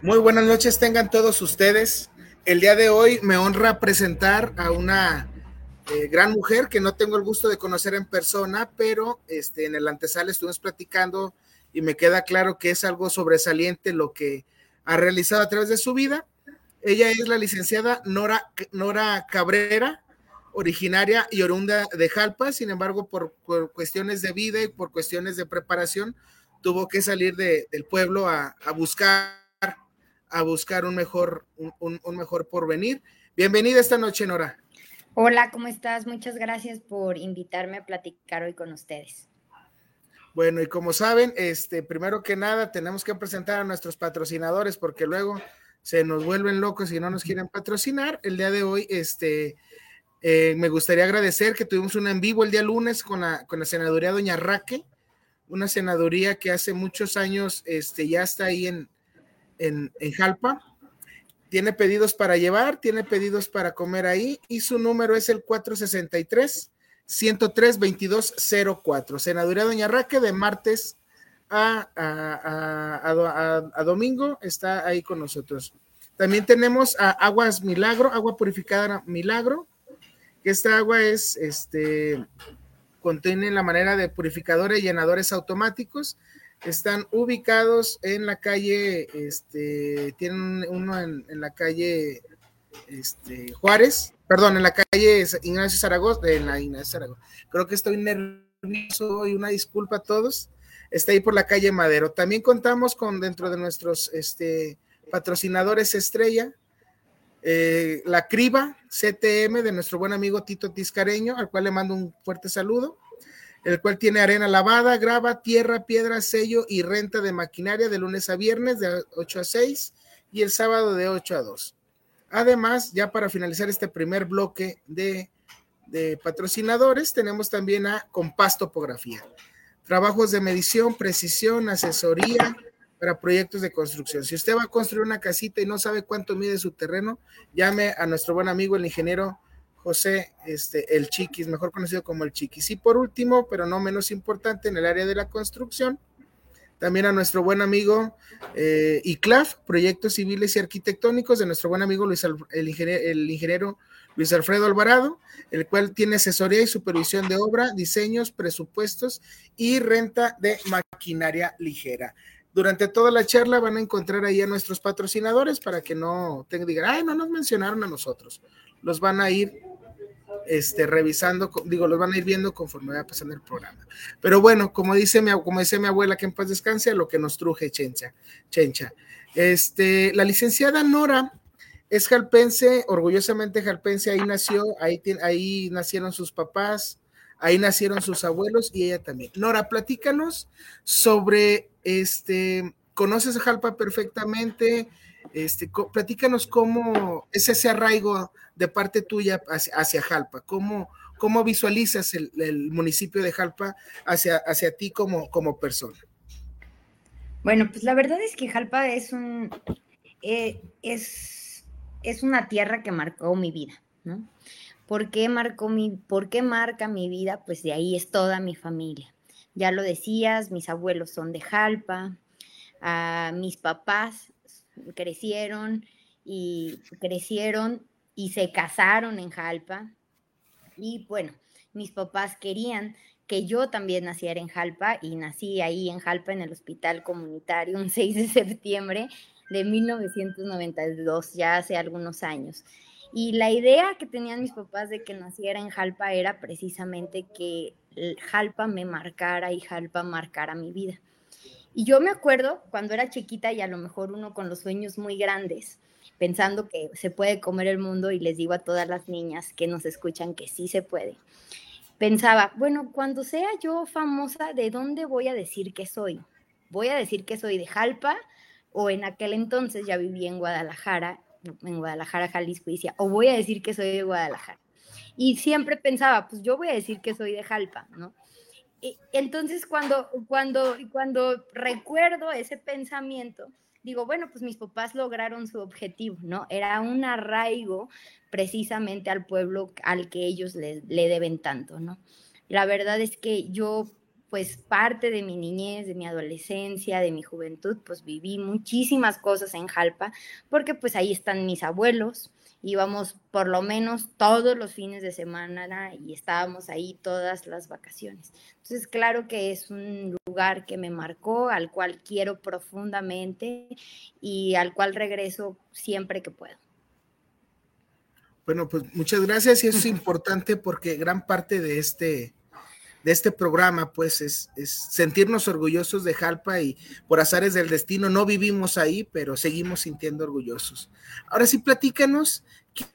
Muy buenas noches tengan todos ustedes. El día de hoy me honra presentar a una eh, gran mujer que no tengo el gusto de conocer en persona, pero este, en el antesal estuvimos platicando y me queda claro que es algo sobresaliente lo que ha realizado a través de su vida. Ella es la licenciada Nora, Nora Cabrera, originaria y oriunda de Jalpa, sin embargo, por, cuestiones de vida y por cuestiones de preparación, tuvo que salir del pueblo a, buscar a buscar un mejor, un, un, mejor porvenir. Bienvenida esta noche, Nora. Hola, ¿cómo estás? Muchas gracias por invitarme a platicar hoy con ustedes. Bueno, y como saben, este, primero que nada, tenemos que presentar a nuestros patrocinadores porque luego se nos vuelven locos y no nos quieren patrocinar. El día de hoy, este, eh, me gustaría agradecer que tuvimos un en vivo el día lunes con la, con la senaduría Doña Raque, una senaduría que hace muchos años este, ya está ahí en, en, Jalpa. Tiene pedidos para llevar, tiene pedidos para comer ahí y su número es el 463 103 2204. Senaduría Doña Raque de martes a, a, domingo está ahí con nosotros. También tenemos a Aguas Milagro, agua purificada Milagro, que esta agua es, este, contiene la manera de purificadores y llenadores automáticos. Están ubicados en la calle, este, tienen uno en, la calle este, Juárez, perdón, en la calle Ignacio Zaragoza, en la Ignacio Zaragoza. Creo que estoy nervioso y una disculpa a todos. Está ahí por la calle Madero. También contamos con dentro de nuestros este, patrocinadores estrella, eh, la Criba CTM de nuestro buen amigo Tito Tiscareño, al cual le mando un fuerte saludo, el cual tiene arena lavada, grava, tierra, piedra, sello y renta de maquinaria de lunes a viernes de 8 a 6 y el sábado de 8 a 2. Además, ya para finalizar este primer bloque de, patrocinadores, tenemos también a Compás Topografía. Trabajos de medición, precisión, asesoría para proyectos de construcción. Si usted va a construir una casita y no sabe cuánto mide su terreno, llame a nuestro buen amigo, el ingeniero José este, El Chiquis, mejor conocido como El Chiquis. Y por último, pero no menos importante, en el área de la construcción, también a nuestro buen amigo eh, ICLAF, Proyectos Civiles y Arquitectónicos, de nuestro buen amigo Luis el, ingeniero, Luis Alfredo Alvarado, el cual tiene asesoría y supervisión de obra, diseños, presupuestos y renta de maquinaria ligera. Durante toda la charla van a encontrar ahí a nuestros patrocinadores para que no tengan, digan, ay, no nos mencionaron a nosotros. Los van a ir este, revisando, digo, los van a ir viendo conforme va pasando el programa. Pero bueno, como dice mi, como dice mi abuela, que en paz descanse, lo que nos truje Chencha. Chencha. Este, la licenciada Nora es jalpense, orgullosamente jalpense, ahí nació, ahí, ahí nacieron sus papás, ahí nacieron sus abuelos y ella también. Nora, platícanos sobre, este, conoces a Jalpa perfectamente, este, platícanos cómo es ese arraigo de parte tuya hacia, Jalpa, cómo, cómo visualizas el, municipio de Jalpa hacia, hacia ti como, como persona. Bueno, pues la verdad es que Jalpa es un eh, es, es una tierra que marcó mi vida, ¿no? ¿Por qué, marcó mi, ¿Por qué marca mi vida? Pues de ahí es toda mi familia. Ya lo decías, mis abuelos son de Jalpa, a mis papás crecieron y crecieron y se casaron en Jalpa. Y bueno, mis papás querían que yo también naciera en Jalpa y nací ahí en Jalpa en el hospital comunitario un 6 de septiembre de 1992, ya hace algunos años. Y la idea que tenían mis papás de que naciera en Jalpa era precisamente que Jalpa me marcara y Jalpa marcara mi vida. Y yo me acuerdo cuando era chiquita y a lo mejor uno con los sueños muy grandes, pensando que se puede comer el mundo y les digo a todas las niñas que nos escuchan que sí se puede. Pensaba, bueno, cuando sea yo famosa, ¿de dónde voy a decir que soy? ¿Voy a decir que soy de Jalpa o en aquel entonces ya viví en Guadalajara, en Guadalajara, Jalisco, y decía, o voy a decir que soy de Guadalajara? Y siempre pensaba, pues yo voy a decir que soy de Jalpa, ¿no? entonces, cuando, cuando, cuando recuerdo ese pensamiento, digo, bueno, pues mis papás lograron su objetivo, ¿no? Era un arraigo precisamente al pueblo al que ellos le, le deben tanto, ¿no? La verdad es que yo pues parte de mi niñez, de mi adolescencia, de mi juventud, pues viví muchísimas cosas en Jalpa, porque pues ahí están mis abuelos, íbamos por lo menos todos los fines de semana y estábamos ahí todas las vacaciones. Entonces, claro que es un lugar que me marcó, al cual quiero profundamente y al cual regreso siempre que puedo. Bueno, pues muchas gracias y eso es importante porque gran parte de este, de este programa, pues, es, sentirnos orgullosos de Jalpa y por azares del destino no vivimos ahí, pero seguimos sintiendo orgullosos. Ahora sí, platícanos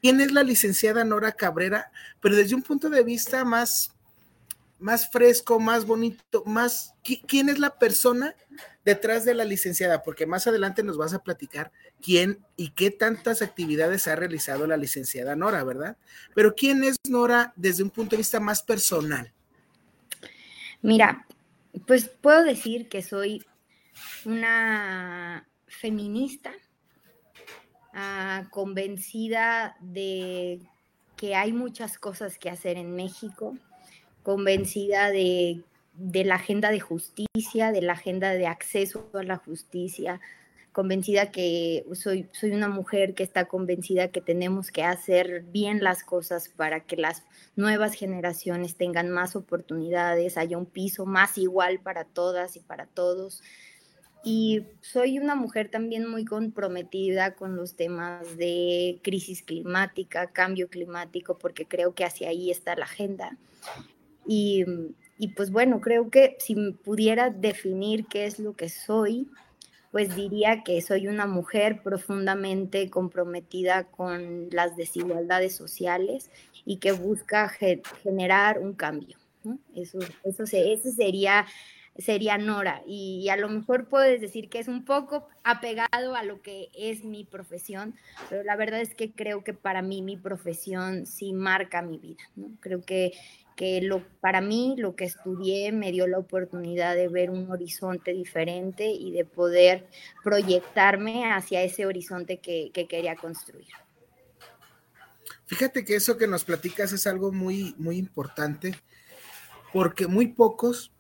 quién es la licenciada Nora Cabrera, pero desde un punto de vista más, más fresco, más bonito, más, ¿quién es la persona detrás de la licenciada? Porque más adelante nos vas a platicar quién y qué tantas actividades ha realizado la licenciada Nora, ¿verdad? Pero ¿quién es Nora desde un punto de vista más personal? Mira, pues puedo decir que soy una feminista ah, convencida de que hay muchas cosas que hacer en México, convencida de, de la agenda de justicia, de la agenda de acceso a la justicia, convencida que soy, soy una mujer que está convencida que tenemos que hacer bien las cosas para que las nuevas generaciones tengan más oportunidades, haya un piso más igual para todas y para todos. Y soy una mujer también muy comprometida con los temas de crisis climática, cambio climático, porque creo que hacia ahí está la agenda. Y, y pues bueno, creo que si pudiera definir qué es lo que soy, pues diría que soy una mujer profundamente comprometida con las desigualdades sociales y que busca generar un cambio. Eso, eso, sería, sería Nora. Y, a lo mejor puedes decir que es un poco apegado a lo que es mi profesión, pero la verdad es que creo que para mí mi profesión sí marca mi vida. Creo que que lo, para mí lo que estudié me dio la oportunidad de ver un horizonte diferente y de poder proyectarme hacia ese horizonte que, quería construir. Fíjate que eso que nos platicas es algo muy, muy importante, porque muy pocos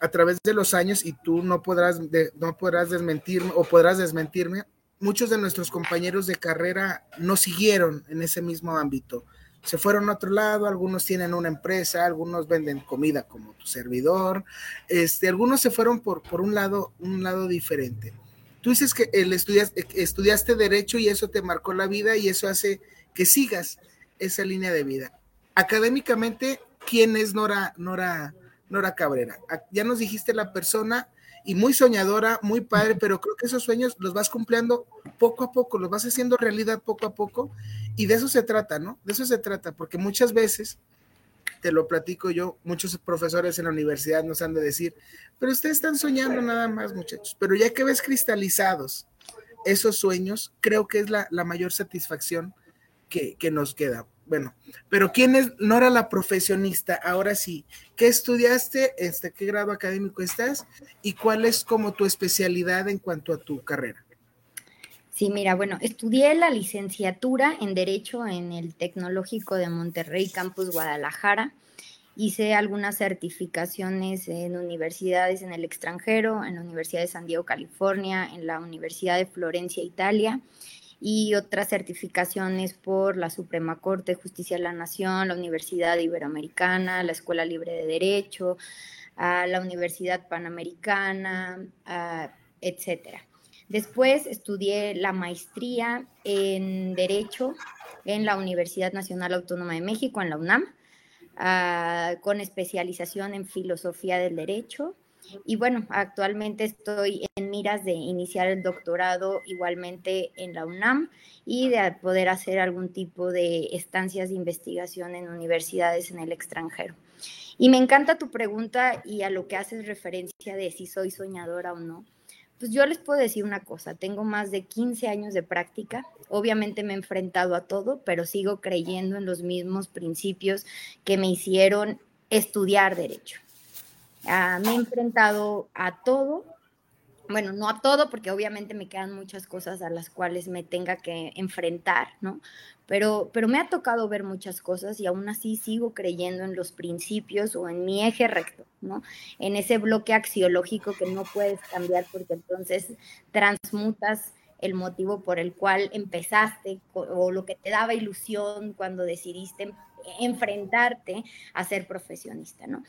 a través de los años, y tú no podrás, no podrás desmentirme o podrás desmentirme, muchos de nuestros compañeros de carrera no siguieron en ese mismo ámbito se fueron a otro lado, algunos tienen una empresa, algunos venden comida como tu servidor, este, algunos se fueron por, por un lado, un lado diferente. Tú dices que el estudiaste, estudiaste derecho y eso te marcó la vida y eso hace que sigas esa línea de vida. Académicamente, ¿quién es Nora, Nora, Nora Cabrera? Ah, ya nos dijiste la persona y muy soñadora, muy padre, pero creo que esos sueños los vas cumpliendo poco a poco, los vas haciendo realidad poco a poco y de eso se trata, ¿no? De eso se trata, porque muchas veces, te lo platico yo, muchos profesores en la universidad nos han de decir, pero ustedes están soñando nada más, muchachos, pero ya que ves cristalizados esos sueños, creo que es la, mayor satisfacción que, que nos queda. Bueno, pero ¿quién es Nora la profesionista? Ahora sí, ¿qué estudiaste? Este, ¿Qué grado académico estás? ¿Y cuál es como tu especialidad en cuanto a tu carrera? Sí, mira, bueno, estudié la licenciatura en Derecho en el Tecnológico de Monterrey, Campus Guadalajara. Hice algunas certificaciones en universidades en el extranjero, en la Universidad de San Diego, California, en la Universidad de Florencia, Italia y otras certificaciones por la Suprema Corte de Justicia de la Nación, la Universidad Iberoamericana, la Escuela Libre de Derecho, la Universidad Panamericana, etcétera. Después estudié la maestría en Derecho en la Universidad Nacional Autónoma de México, en la UNAM, con especialización en Filosofía del Derecho y bueno, actualmente estoy en miras de iniciar el doctorado igualmente en la UNAM y de poder hacer algún tipo de estancias de investigación en universidades en el extranjero. Y me encanta tu pregunta y a lo que haces referencia de si soy soñadora o no. Pues yo les puedo decir una cosa, tengo más de 15 años de práctica, obviamente me he enfrentado a todo, pero sigo creyendo en los mismos principios que me hicieron estudiar derecho. Ah, me he enfrentado a todo bueno, no a todo, porque obviamente me quedan muchas cosas a las cuales me tenga que enfrentar, ¿no? Pero, pero me ha tocado ver muchas cosas y aún así sigo creyendo en los principios o en mi eje recto, ¿no? En ese bloque axiológico que no puedes cambiar porque entonces transmutas el motivo por el cual empezaste o lo que te daba ilusión cuando decidiste enfrentarte a ser profesionista, ¿no?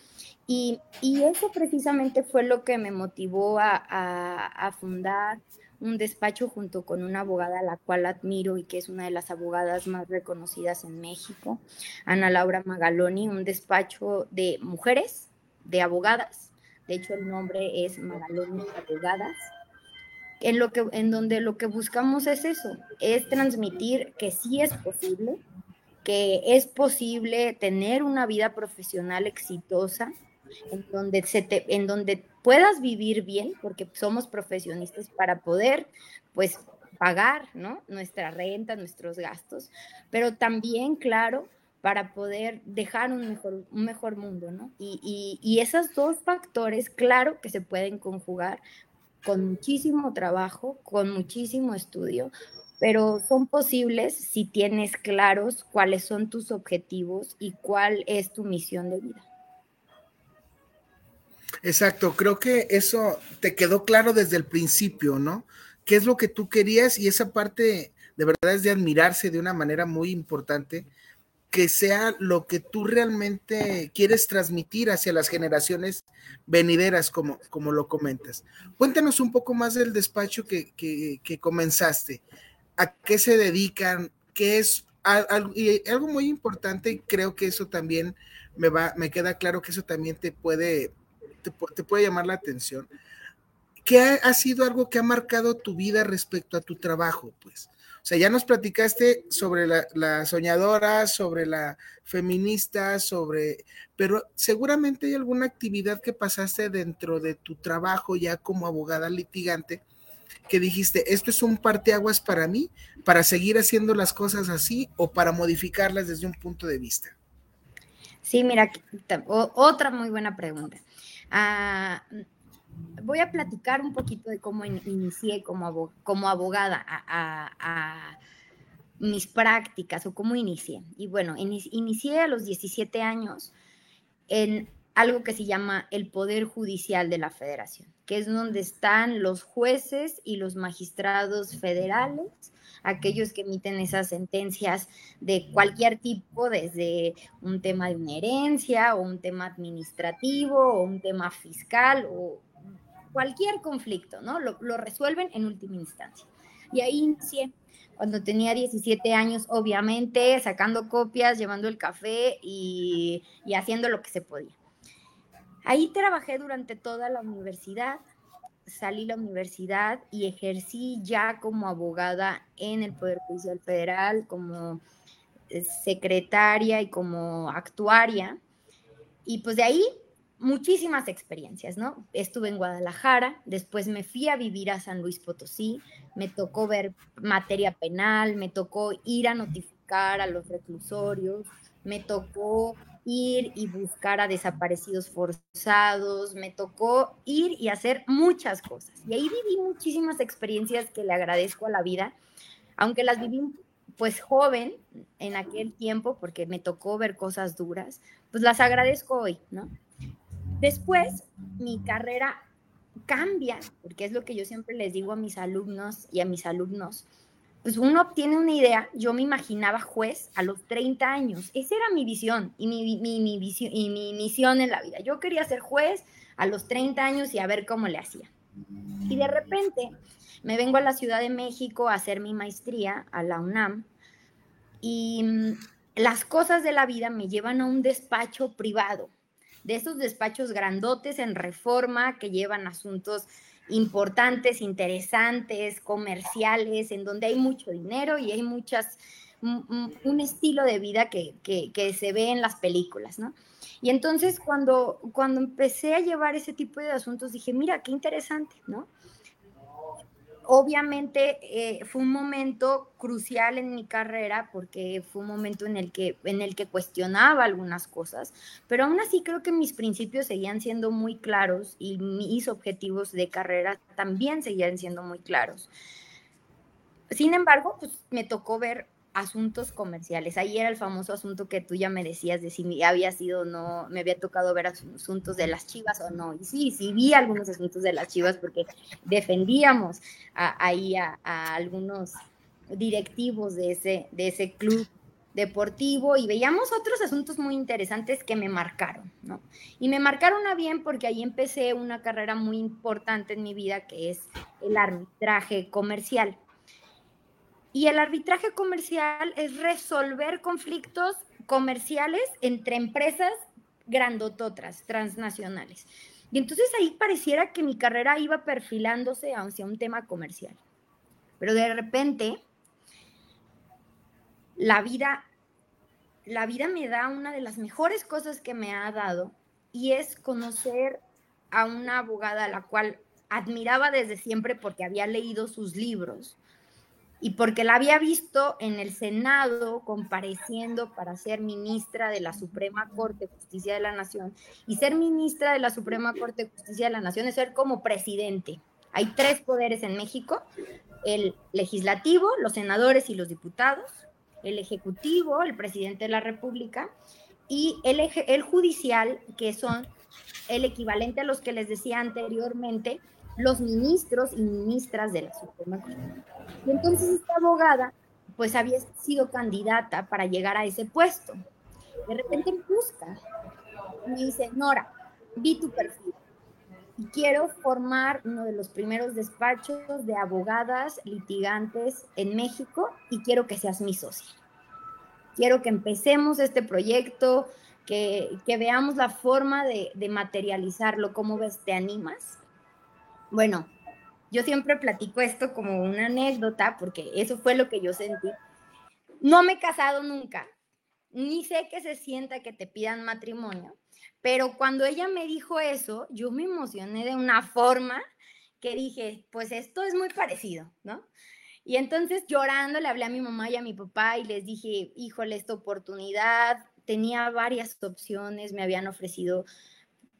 Y, eso precisamente fue lo que me motivó a, fundar un despacho junto con una abogada a la cual admiro y que es una de las abogadas más reconocidas en México, Ana Laura Magaloni, un despacho de mujeres, de abogadas. De hecho, el nombre es Magaloni Abogadas. En, lo que, en donde lo que buscamos es eso, es transmitir que sí es posible, que es posible tener una vida profesional exitosa, en donde, se te, en donde puedas vivir bien, porque somos profesionistas para poder, pues, pagar, ¿no? Nuestra renta, nuestros gastos, pero también, claro, para poder dejar un mejor, un mejor mundo, ¿no? Y, y, y esos dos factores, claro que se pueden conjugar con muchísimo trabajo, con muchísimo estudio, pero son posibles si tienes claros cuáles son tus objetivos y cuál es tu misión de vida. Exacto, creo que eso te quedó claro desde el principio, ¿no? ¿Qué es lo que tú querías? Y esa parte de verdad es de admirarse de una manera muy importante, que sea lo que tú realmente quieres transmitir hacia las generaciones venideras, como, como lo comentas. Cuéntanos un poco más del despacho que, que, que comenzaste a qué se dedican, qué es algo, muy importante, y creo que eso también me va, me queda claro que eso también te puede, te, puede llamar la atención. ¿Qué ha, sido algo que ha marcado tu vida respecto a tu trabajo? Pues, o sea, ya nos platicaste sobre la, la, soñadora, sobre la feminista, sobre, pero seguramente hay alguna actividad que pasaste dentro de tu trabajo ya como abogada litigante que dijiste, esto es un parteaguas para mí, para seguir haciendo las cosas así o para modificarlas desde un punto de vista? Sí, mira, otra muy buena pregunta. Ah, voy a platicar un poquito de cómo inicié como, abogada a, mis prácticas o cómo inicié. Y bueno, inicié a los 17 años en algo que se llama el Poder Judicial de la Federación, que es donde están los jueces y los magistrados federales, aquellos que emiten esas sentencias de cualquier tipo, desde un tema de una herencia o un tema administrativo o un tema fiscal o cualquier conflicto, ¿no? Lo, resuelven en última instancia. Y ahí inicié cuando tenía 17 años, obviamente, sacando copias, llevando el café y, y haciendo lo que se podía. Ahí trabajé durante toda la universidad, salí de la universidad y ejercí ya como abogada en el Poder Judicial Federal, como eh, secretaria y como actuaria. Y pues de ahí muchísimas experiencias, ¿no? Estuve en Guadalajara, después me fui a vivir a San Luis Potosí, me tocó ver materia penal, me tocó ir a notificar a los reclusorios, me tocó ir y buscar a desaparecidos forzados, me tocó ir y hacer muchas cosas. Y ahí viví muchísimas experiencias que le agradezco a la vida, aunque las viví pues joven en aquel tiempo, porque me tocó ver cosas duras, pues las agradezco hoy, ¿no? Después, mi carrera cambia, porque es lo que yo siempre les digo a mis alumnos y a mis alumnos, pues uno obtiene una idea, yo me imaginaba juez a los 30 años, esa era mi visión y mi, mi, visión, y mi misión en la vida. Yo quería ser juez a los 30 años y a ver cómo le hacía. Y de repente me vengo a la Ciudad de México a hacer mi maestría a la UNAM y mm, las cosas de la vida me llevan a un despacho privado, de esos despachos grandotes en reforma que llevan asuntos importantes, interesantes, comerciales, en donde hay mucho dinero y hay muchas, un estilo de vida que, se ve en las películas, ¿no? Y entonces cuando, cuando empecé a llevar ese tipo de asuntos dije, mira, qué interesante, ¿no? Obviamente eh, fue un momento crucial en mi carrera porque fue un momento en el, que, en el que cuestionaba algunas cosas, pero aún así creo que mis principios seguían siendo muy claros y mis objetivos de carrera también seguían siendo muy claros. Sin embargo, pues me tocó ver asuntos comerciales. Ahí era el famoso asunto que tú ya me decías de si había sido o no, me había tocado ver asuntos de las chivas o no. Y sí, sí vi algunos asuntos de las chivas porque defendíamos ahí a, algunos directivos de ese, de ese club deportivo y veíamos otros asuntos muy interesantes que me marcaron, ¿no? Y me marcaron a bien porque ahí empecé una carrera muy importante en mi vida que es el arbitraje comercial. Y el arbitraje comercial es resolver conflictos comerciales entre empresas grandototras, transnacionales. Y entonces ahí pareciera que mi carrera iba perfilándose hacia un tema comercial. Pero de repente, la vida, la vida me da una de las mejores cosas que me ha dado y es conocer a una abogada a la cual admiraba desde siempre porque había leído sus libros y porque la había visto en el Senado compareciendo para ser ministra de la Suprema Corte de Justicia de la Nación. Y ser ministra de la Suprema Corte de Justicia de la Nación es ser como presidente. Hay tres poderes en México, el legislativo, los senadores y los diputados, el ejecutivo, el presidente de la República, y el, el judicial, que son el equivalente a los que les decía anteriormente, los ministros y ministras de la Suprema Corte. Y entonces esta abogada, pues había sido candidata para llegar a ese puesto. De repente busca y me dice, Nora, vi tu perfil y quiero formar uno de los primeros despachos de abogadas litigantes en México y quiero que seas mi socia. Quiero que empecemos este proyecto, que, que veamos la forma de, de materializarlo. ¿Cómo ves? ¿Te animas? Bueno, yo siempre platico esto como una anécdota porque eso fue lo que yo sentí. No me he casado nunca, ni sé que se sienta que te pidan matrimonio, pero cuando ella me dijo eso, yo me emocioné de una forma que dije, pues esto es muy parecido, ¿no? Y entonces llorando le hablé a mi mamá y a mi papá y les dije, híjole, esta oportunidad, tenía varias opciones, me habían ofrecido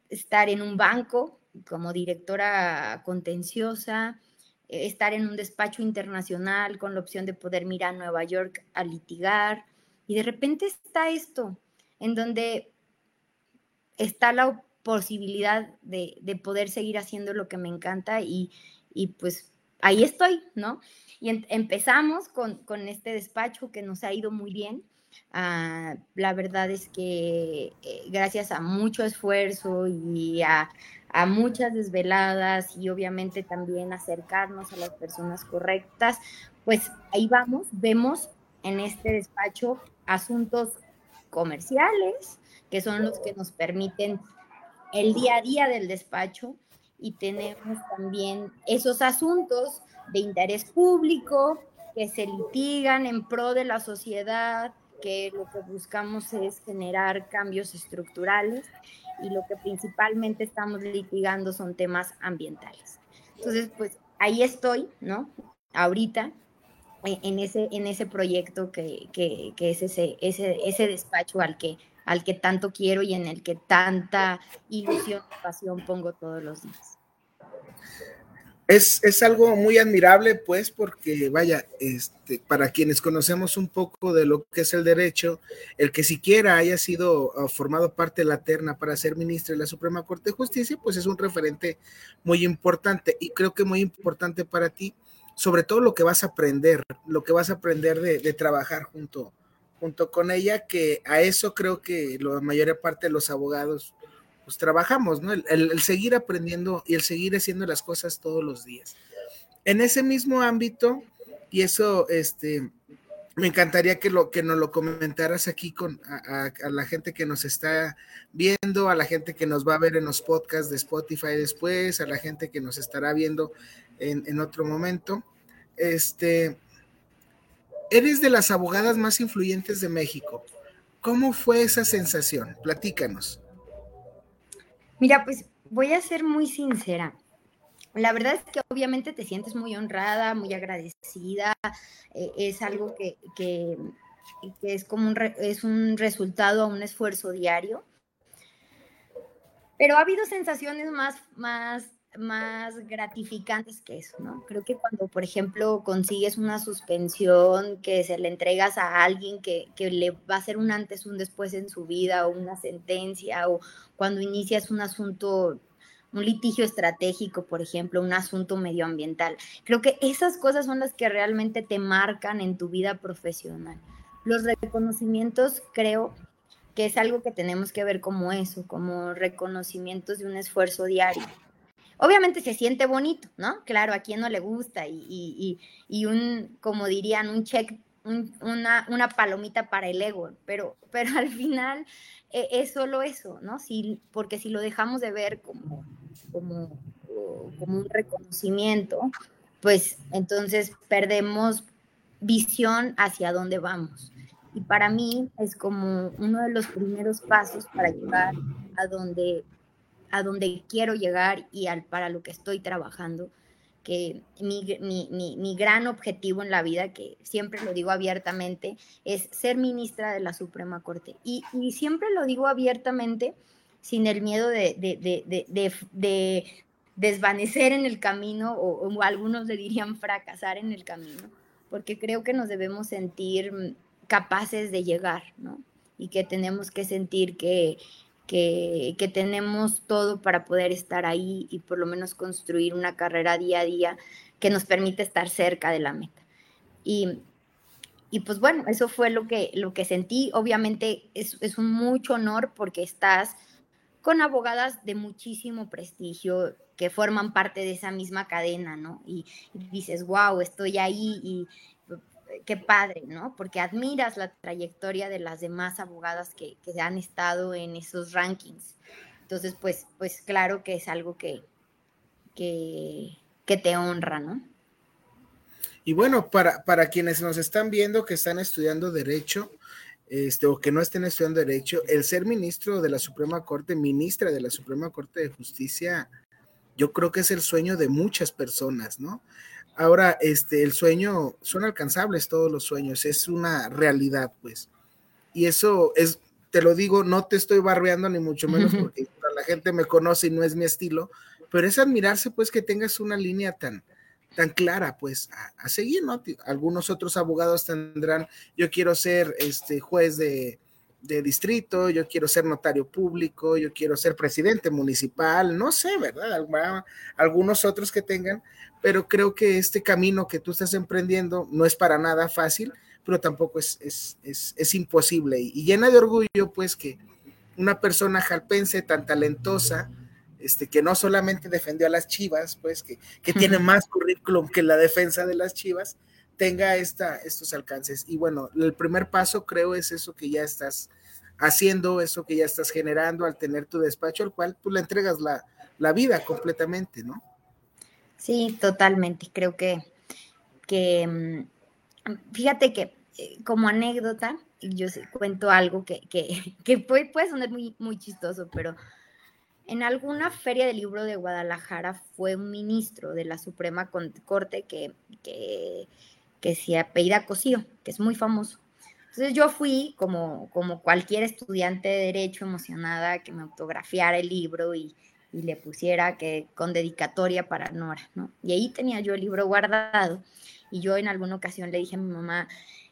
estar en un banco como directora contenciosa, eh, estar en un despacho internacional con la opción de poder mirar a Nueva York a litigar. Y de repente está esto, en donde está la posibilidad de, poder seguir haciendo lo que me encanta y, pues ahí estoy, ¿no? Y empezamos con, con, este despacho que nos ha ido muy bien. Ah, la verdad es que eh, gracias a mucho esfuerzo y a, a muchas desveladas y obviamente también acercarnos a las personas correctas, pues ahí vamos, vemos en este despacho asuntos comerciales, que son los que nos permiten el día a día del despacho, y tenemos también esos asuntos de interés público que se litigan en pro de la sociedad, que lo que buscamos es generar cambios estructurales y lo que principalmente estamos litigando son temas ambientales. Entonces, pues ahí estoy, ¿no? Ahorita e, en ese, en ese proyecto que, que, que es ese, ese, ese despacho al que, al que tanto quiero y en el que tanta ilusión y pasión pongo todos los días es, algo muy admirable, pues, porque vaya, este, para quienes conocemos un poco de lo que es el derecho, el que siquiera haya sido ah, formado parte de la terna para ser ministro de la Suprema Corte de Justicia, pues es un referente muy importante y creo que muy importante para ti, sobre todo lo que vas a aprender, lo que vas a aprender de, de trabajar junto, junto con ella, que a eso creo que la mayor parte de los abogados pues trabajamos, ¿no? El, seguir aprendiendo y el seguir haciendo las cosas todos los días. En ese mismo ámbito, y eso, este, me encantaría que, lo, que nos lo comentaras aquí con a, la gente que nos está viendo, a la gente que nos va a ver en los podcasts de Spotify después, a la gente que nos estará viendo en, en otro momento. Este, eres de las abogadas más influyentes de México. ¿Cómo fue esa sensación? Platícanos. Mira, pues voy a ser muy sincera. la verdad es que obviamente te sientes muy honrada, muy agradecida, eh, es algo que, que, es como un, es un resultado a un esfuerzo diario. Pero ha habido sensaciones más, más, más gratificantes que eso, ¿no? Creo que cuando, por ejemplo, consigues una suspensión que se le entregas a alguien que, que le va a hacer un antes, un después en su vida, o una sentencia, o cuando inicias un asunto un litigio estratégico, por ejemplo, un asunto medioambiental. Creo que esas cosas son las que realmente te marcan en tu vida profesional. Los reconocimientos creo que es algo que tenemos que ver como eso, como reconocimientos de un esfuerzo diario. Obviamente se siente bonito, ¿no? Claro, a quien no le gusta y, un, como dirían, un check, una, palomita para el ego, pero, pero al final eh, es solo eso, ¿no? Si, porque si lo dejamos de ver como como, como un reconocimiento, pues entonces perdemos visión hacia dónde vamos. Y para mí es como uno de los primeros pasos para llegar a donde, a donde quiero llegar y al, para lo que estoy trabajando, que mi, mi, mi, gran objetivo en la vida, que siempre lo digo abiertamente, es ser ministra de la Suprema Corte. Y, y siempre lo digo abiertamente sin el miedo de, de, desvanecer en el camino o, algunos le dirían fracasar en el camino, porque creo que nos debemos sentir capaces de llegar, ¿no? Y que tenemos que sentir que, que, que, tenemos todo para poder estar ahí y por lo menos construir una carrera día a día que nos permite estar cerca de la meta. Y, y pues bueno, eso fue lo que, lo que sentí. Obviamente es, es un mucho honor porque estás con abogadas de muchísimo prestigio que forman parte de esa misma cadena, ¿no? Y, dices, wow, estoy ahí y qué padre, ¿no? Porque admiras la trayectoria de las demás abogadas que, que han estado en esos rankings. Entonces, pues, pues claro que es algo que, que, que te honra, ¿no? Y bueno, para, para quienes nos están viendo que están estudiando derecho, este, o que no estén estudiando derecho, el ser ministro de la Suprema Corte, ministra de la Suprema Corte de Justicia, yo creo que es el sueño de muchas personas, ¿no? Ahora, este, el sueño, son alcanzables todos los sueños, es una realidad, pues. Y eso es, te lo digo, no te estoy barbeando ni mucho menos porque la gente me conoce y no es mi estilo, pero es admirarse, pues, que tengas una línea tan, tan clara, pues, a, seguir, ¿no? Algunos otros abogados tendrán, yo quiero ser este juez de, distrito, yo quiero ser notario público, yo quiero ser presidente municipal, no sé, ¿verdad? Algunos otros que tengan, pero creo que este camino que tú estás emprendiendo no es para nada fácil, pero tampoco es, es, es imposible y llena de orgullo, pues, que una persona jalpense tan talentosa, este, que no solamente defendió a las Chivas, pues que, tiene más currículum que la defensa de las Chivas, tenga esta, estos alcances. Y bueno, el primer paso creo es eso que ya estás haciendo, eso que ya estás generando al tener tu despacho, al cual tú le entregas la, vida completamente, ¿no? Sí, totalmente. Creo que, que mm, fíjate que eh, como anécdota, yo cuento algo que, que, puede, puede sonar muy, muy chistoso, pero en alguna feria del libro de Guadalajara fue un ministro de la Suprema Corte que, que, que se apellida Cosío, que es muy famoso. Entonces yo fui como, como cualquier estudiante de derecho emocionada que me autografiara el libro y, y le pusiera que con dedicatoria para Nora, ¿no? Y ahí tenía yo el libro guardado y yo en alguna ocasión le dije a mi mamá,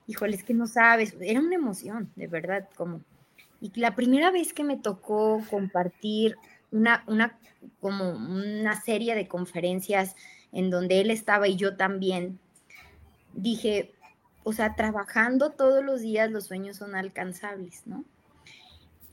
híjole, es que no sabes, era una emoción, de verdad, como... Y la primera vez que me tocó compartir una, una, como una serie de conferencias en donde él estaba y yo también, dije, o sea, trabajando todos los días los sueños son alcanzables, ¿no?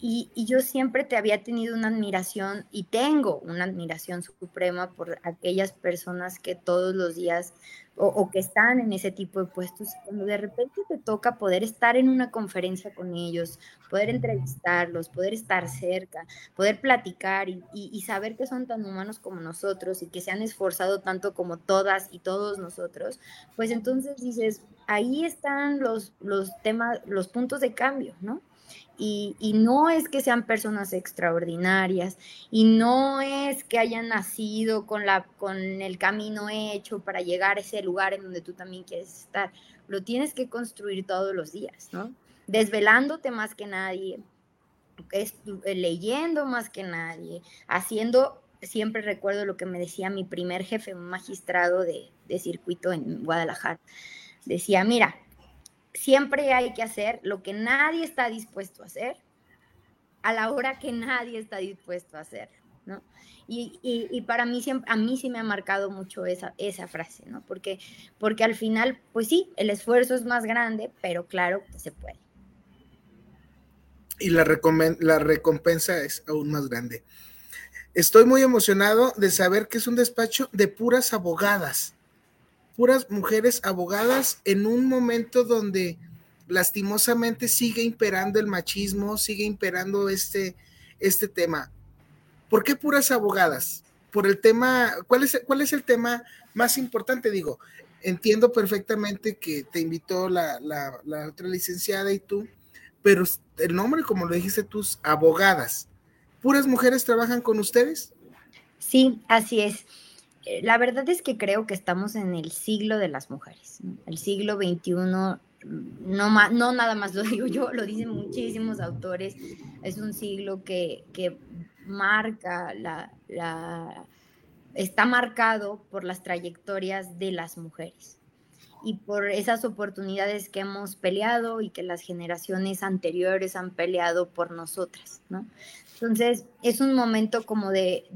Y, yo siempre te había tenido una admiración y tengo una admiración suprema por aquellas personas que todos los días o, que están en ese tipo de puestos, cuando de repente te toca poder estar en una conferencia con ellos, poder entrevistarlos, poder estar cerca, poder platicar y, saber que son tan humanos como nosotros y que se han esforzado tanto como todas y todos nosotros, pues entonces dices, ahí están los, los temas, los puntos de cambio, ¿no? Y, y, no es que sean personas extraordinarias y no es que hayan nacido con, la, con el camino hecho para llegar a ese lugar en donde tú también quieres estar. Lo tienes que construir todos los días, ¿no? Desvelándote más que nadie, leyendo más que nadie, haciendo, siempre recuerdo lo que me decía mi primer jefe, un magistrado de, de circuito en Guadalajara. Decía, mira, siempre hay que hacer lo que nadie está dispuesto a hacer a la hora que nadie está dispuesto a hacer, ¿no? Y, y, para mí, siempre, a mí sí me ha marcado mucho esa, esa frase, ¿no? Porque, porque al final, pues sí, el esfuerzo es más grande, pero claro se puede. Y la recompensa es aún más grande. Estoy muy emocionado de saber que es un despacho de puras abogadas puras mujeres abogadas en un momento donde lastimosamente sigue imperando el machismo, sigue imperando este, este tema. ¿Por qué puras abogadas? Por el tema, ¿cuál es, ¿cuál es el tema más importante? Digo, entiendo perfectamente que te invitó la, la otra licenciada y tú, pero el nombre, como lo dijiste tú, abogadas. ¿Puras mujeres trabajan con ustedes? Sí, así es. Eh, la verdad es que creo que estamos en el siglo de las mujeres. El siglo XXI, no, no nada más lo digo yo, lo dicen muchísimos autores. Es un siglo que, marca la, está marcado por las trayectorias de las mujeres y por esas oportunidades que hemos peleado y que las generaciones anteriores han peleado por nosotras, ¿no? Entonces, es un momento como de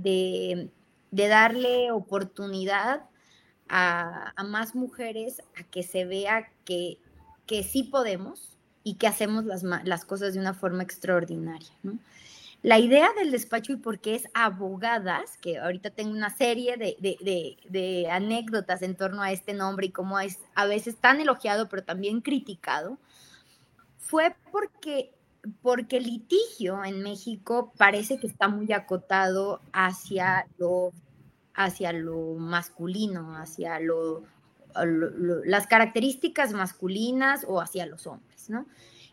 darle oportunidad a, más mujeres a que se vea que, que sí podemos y que hacemos las, las cosas de una forma extraordinaria. La idea del despacho y por qué es abogadas, que ahorita tengo una serie de, de, de, anécdotas en torno a este nombre y cómo es a veces tan elogiado pero también criticado, fue porque porque el litigio en México parece que está muy acotado hacia lo, hacia lo masculino, hacia lo, las características masculinas o hacia los hombres, ¿no?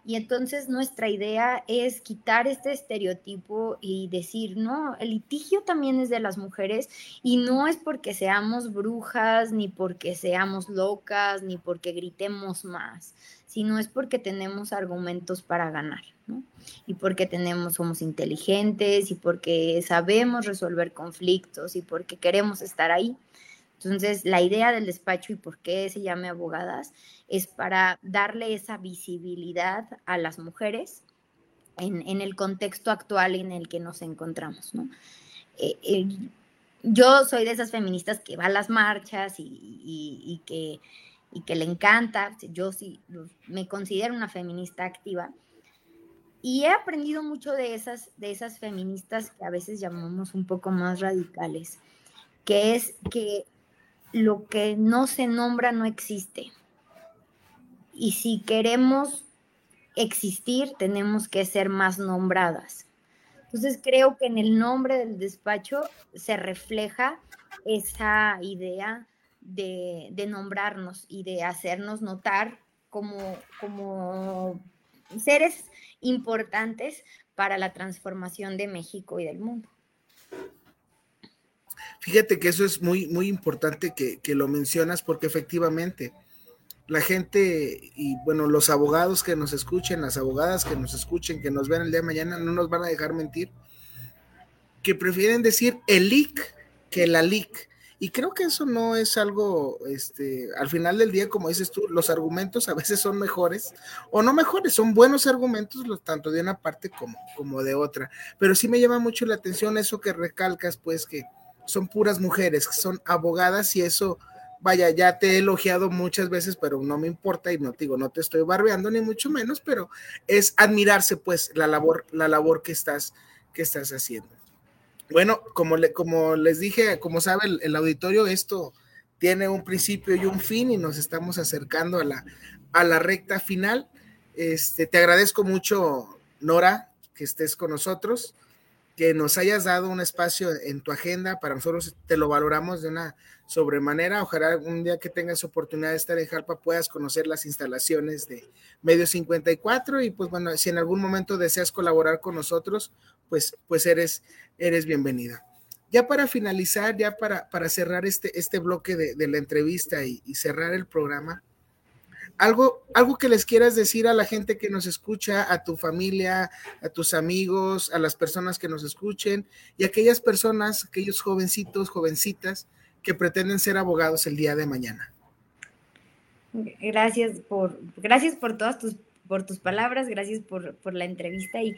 Y entonces nuestra idea es quitar este estereotipo y decir, no, el litigio también es de las mujeres y no es porque seamos brujas, ni porque seamos locas, ni porque gritemos más, sino es porque tenemos argumentos para ganar, ¿no? Y porque tenemos, somos inteligentes y porque sabemos resolver conflictos y porque queremos estar ahí. Entonces, la idea del despacho y por qué se llame abogadas es para darle esa visibilidad a las mujeres en, el contexto actual en el que nos encontramos, ¿no? Eh, eh, yo soy de esas feministas que va a las marchas y, que, y que le encanta, yo sí me considero una feminista activa, y he aprendido mucho de esas, de esas feministas que a veces llamamos un poco más radicales, que es que lo que no se nombra no existe. Y si queremos existir, tenemos que ser más nombradas. Entonces creo que en el nombre del despacho se refleja esa idea de, nombrarnos y de hacernos notar como, como seres importantes para la transformación de México y del mundo. Fíjate que eso es muy, muy importante que, lo mencionas porque efectivamente la gente y bueno, los abogados que nos escuchen, las abogadas que nos escuchen, que nos vean el día de mañana, no nos van a dejar mentir, que prefieren decir el leak que la leak. Y creo que eso no es algo, este, al final del día, como dices tú, los argumentos a veces son mejores o no mejores, son buenos argumentos, tanto de una parte como, como de otra. Pero sí me llama mucho la atención eso que recalcas, pues que son puras mujeres, que son abogadas y eso, vaya, ya te he elogiado muchas veces, pero no me importa y no te digo, no te estoy barbeando ni mucho menos, pero es admirarse pues la labor, la labor que estás, que estás haciendo. Bueno, como, le, como les dije, como sabe el, auditorio, esto tiene un principio y un fin y nos estamos acercando a la, a la recta final. Este, te agradezco mucho, Nora, que estés con nosotros que nos hayas dado un espacio en tu agenda. Para nosotros te lo valoramos de una sobremanera. Ojalá algún día que tengas oportunidad de estar en Jalpa puedas conocer las instalaciones de Medio 54 y pues bueno, si en algún momento deseas colaborar con nosotros, pues, pues eres, eres bienvenida. Ya para finalizar, ya para, para cerrar este, este bloque de, la entrevista y, y cerrar el programa, algo, algo que les quieras decir a la gente que nos escucha, a tu familia, a tus amigos, a las personas que nos escuchen y a aquellas personas, aquellos jovencitos, jovencitas que pretenden ser abogados el día de mañana. Gracias por, gracias por todas tus, por tus palabras, gracias por, por la entrevista y,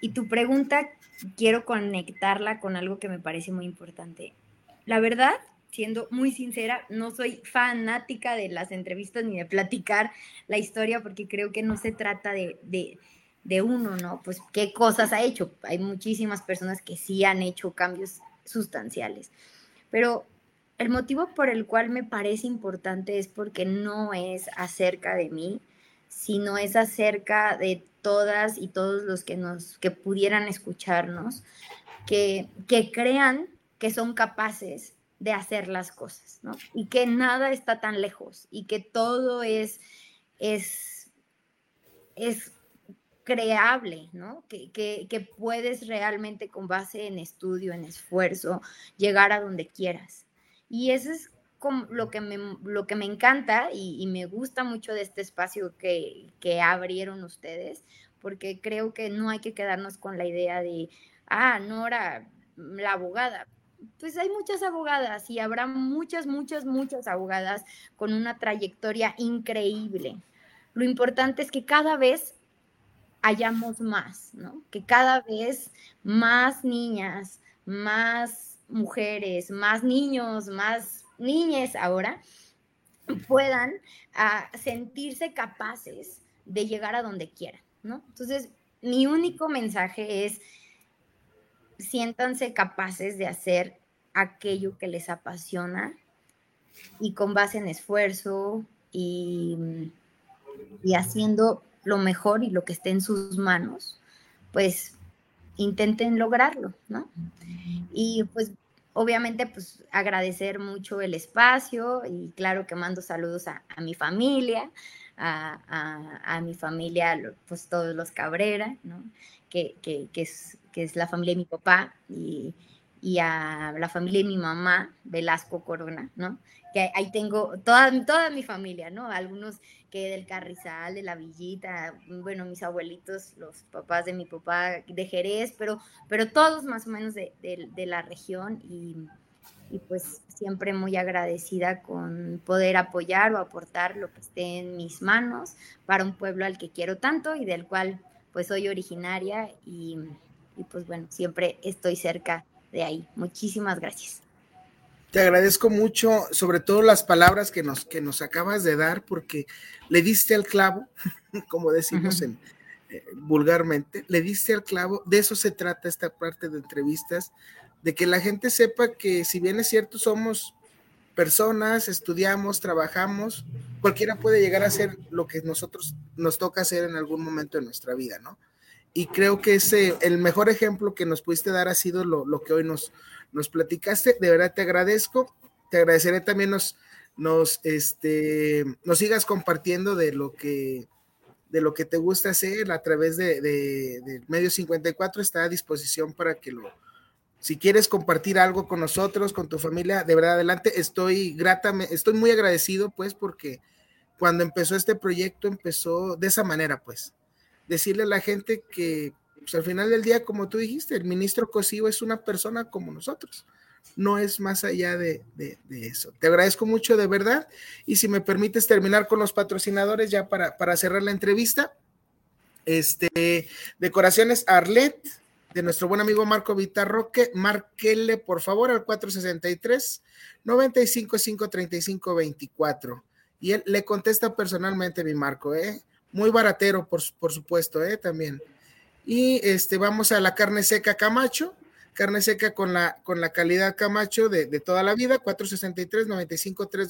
y tu pregunta quiero conectarla con algo que me parece muy importante. La verdad, siendo muy sincera, no soy fanática de las entrevistas ni de platicar la historia porque creo que no se trata de, de, uno, ¿no? Pues qué cosas ha hecho. Hay muchísimas personas que sí han hecho cambios sustanciales. Pero el motivo por el cual me parece importante es porque no es acerca de mí, sino es acerca de todas y todos los que nos que pudieran escucharnos, que, que crean que son capaces de hacer las cosas, ¿no? Y que nada está tan lejos y que todo es, es, es creable, ¿no? Que, que, puedes realmente con base en estudio, en esfuerzo, llegar a donde quieras. Y eso es como lo que me, lo que me encanta y, me gusta mucho de este espacio que, que abrieron ustedes, porque creo que no hay que quedarnos con la idea de, ah, Nora, la abogada, pues hay muchas abogadas y habrá muchas, muchas, muchas abogadas con una trayectoria increíble. Lo importante es que cada vez hayamos más, ¿no? Que cada vez más niñas, más mujeres, más niños, más niñas ahora puedan ah, sentirse capaces de llegar a donde quieran, ¿no? Entonces, mi único mensaje es siéntanse capaces de hacer aquello que les apasiona y con base en esfuerzo y, y haciendo lo mejor y lo que esté en sus manos, pues intenten lograrlo, ¿no? Y pues obviamente pues agradecer mucho el espacio y claro que mando saludos a, mi familia, a, mi familia, pues todos los Cabrera, ¿no? Que, que, que, que es la familia de mi papá y, y a la familia de mi mamá, Velasco Corona, ¿no? Que ahí tengo toda, toda mi familia, ¿no? Algunos que del Carrizal, de la Villita, bueno, mis abuelitos, los papás de mi papá de Jerez, pero, pero todos más o menos de, de, la región y, y, pues siempre muy agradecida con poder apoyar o aportar lo que esté en mis manos para un pueblo al que quiero tanto y del cual pues soy originaria y, y pues bueno, siempre estoy cerca de ahí. Muchísimas gracias. Te agradezco mucho, sobre todo las palabras que nos, que nos acabas de dar, porque le diste al clavo, como decimos en, eh, vulgarmente, le diste al clavo. De eso se trata esta parte de entrevistas, de que la gente sepa que si bien es cierto, somos personas, estudiamos, trabajamos, cualquiera puede llegar a hacer lo que nosotros nos toca hacer en algún momento de nuestra vida, ¿no? Y creo que ese, el mejor ejemplo que nos pudiste dar ha sido lo, que hoy nos, nos platicaste. De verdad te agradezco. Te agradeceré también nos, nos, este, nos sigas compartiendo de lo que de lo que te gusta hacer a través de, de, Medio 54 está a disposición para que lo, si quieres compartir algo con nosotros, con tu familia, de verdad adelante, estoy grata, estoy muy agradecido pues porque cuando empezó este proyecto empezó de esa manera pues, decirle a la gente que pues, al final del día, como tú dijiste, el ministro Cosío es una persona como nosotros, no es más allá de, eso. Te agradezco mucho de verdad y si me permites terminar con los patrocinadores ya para, para cerrar la entrevista. Este, decoraciones Arlet, de nuestro buen amigo Marco Vitarroque, márquele por favor al 463 955 35 24 y él le contesta personalmente mi Marco, ¿eh? Muy baratero, por, por supuesto, ¿eh? también. Y este, vamos a la carne seca Camacho, carne seca con la, con la calidad Camacho de, toda la vida, 463 95 3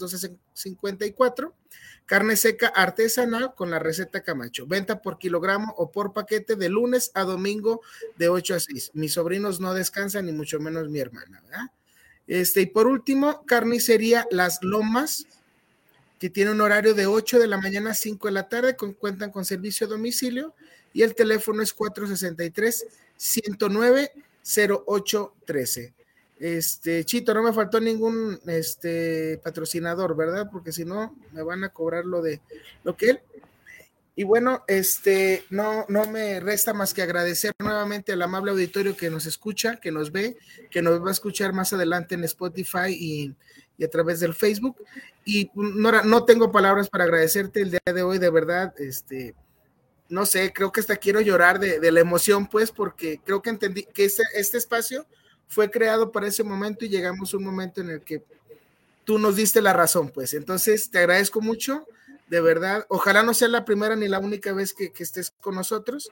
54 carne seca artesanal con la receta Camacho, venta por kilogramo o por paquete de lunes a domingo de 8 a 6. Mis sobrinos no descansan, ni mucho menos mi hermana, ¿verdad? Este, y por último, carnicería Las Lomas, que tiene un horario de 8 de la mañana a 5 de la tarde, cuentan con servicio a domicilio y el teléfono es 463 109 0813. Este, Chito, no me faltó ningún este, patrocinador, ¿verdad? Porque si no, me van a cobrar lo de lo que él. Y bueno, este, no, no me resta más que agradecer nuevamente al amable auditorio que nos escucha, que nos ve, que nos va a escuchar más adelante en Spotify y, y a través del Facebook. Y no, no tengo palabras para agradecerte el día de hoy, de verdad, este, no sé, creo que hasta quiero llorar de, la emoción, pues, porque creo que entendí que este, este, espacio fue creado para ese momento y llegamos a un momento en el que tú nos diste la razón, pues. Entonces, te agradezco mucho, de verdad. Ojalá no sea la primera ni la única vez que, que estés con nosotros.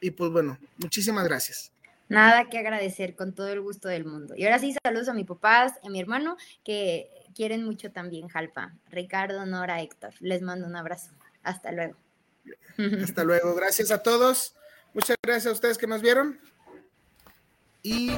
Y pues bueno, muchísimas gracias. Nada que agradecer, con todo el gusto del mundo. Y ahora sí, saludos a mis papás, a mi hermano, que quieren mucho también, Jalpa. Ricardo, Nora, Héctor. Les mando un abrazo. Hasta luego. Hasta luego. Gracias a todos. Muchas gracias a ustedes que nos vieron. Y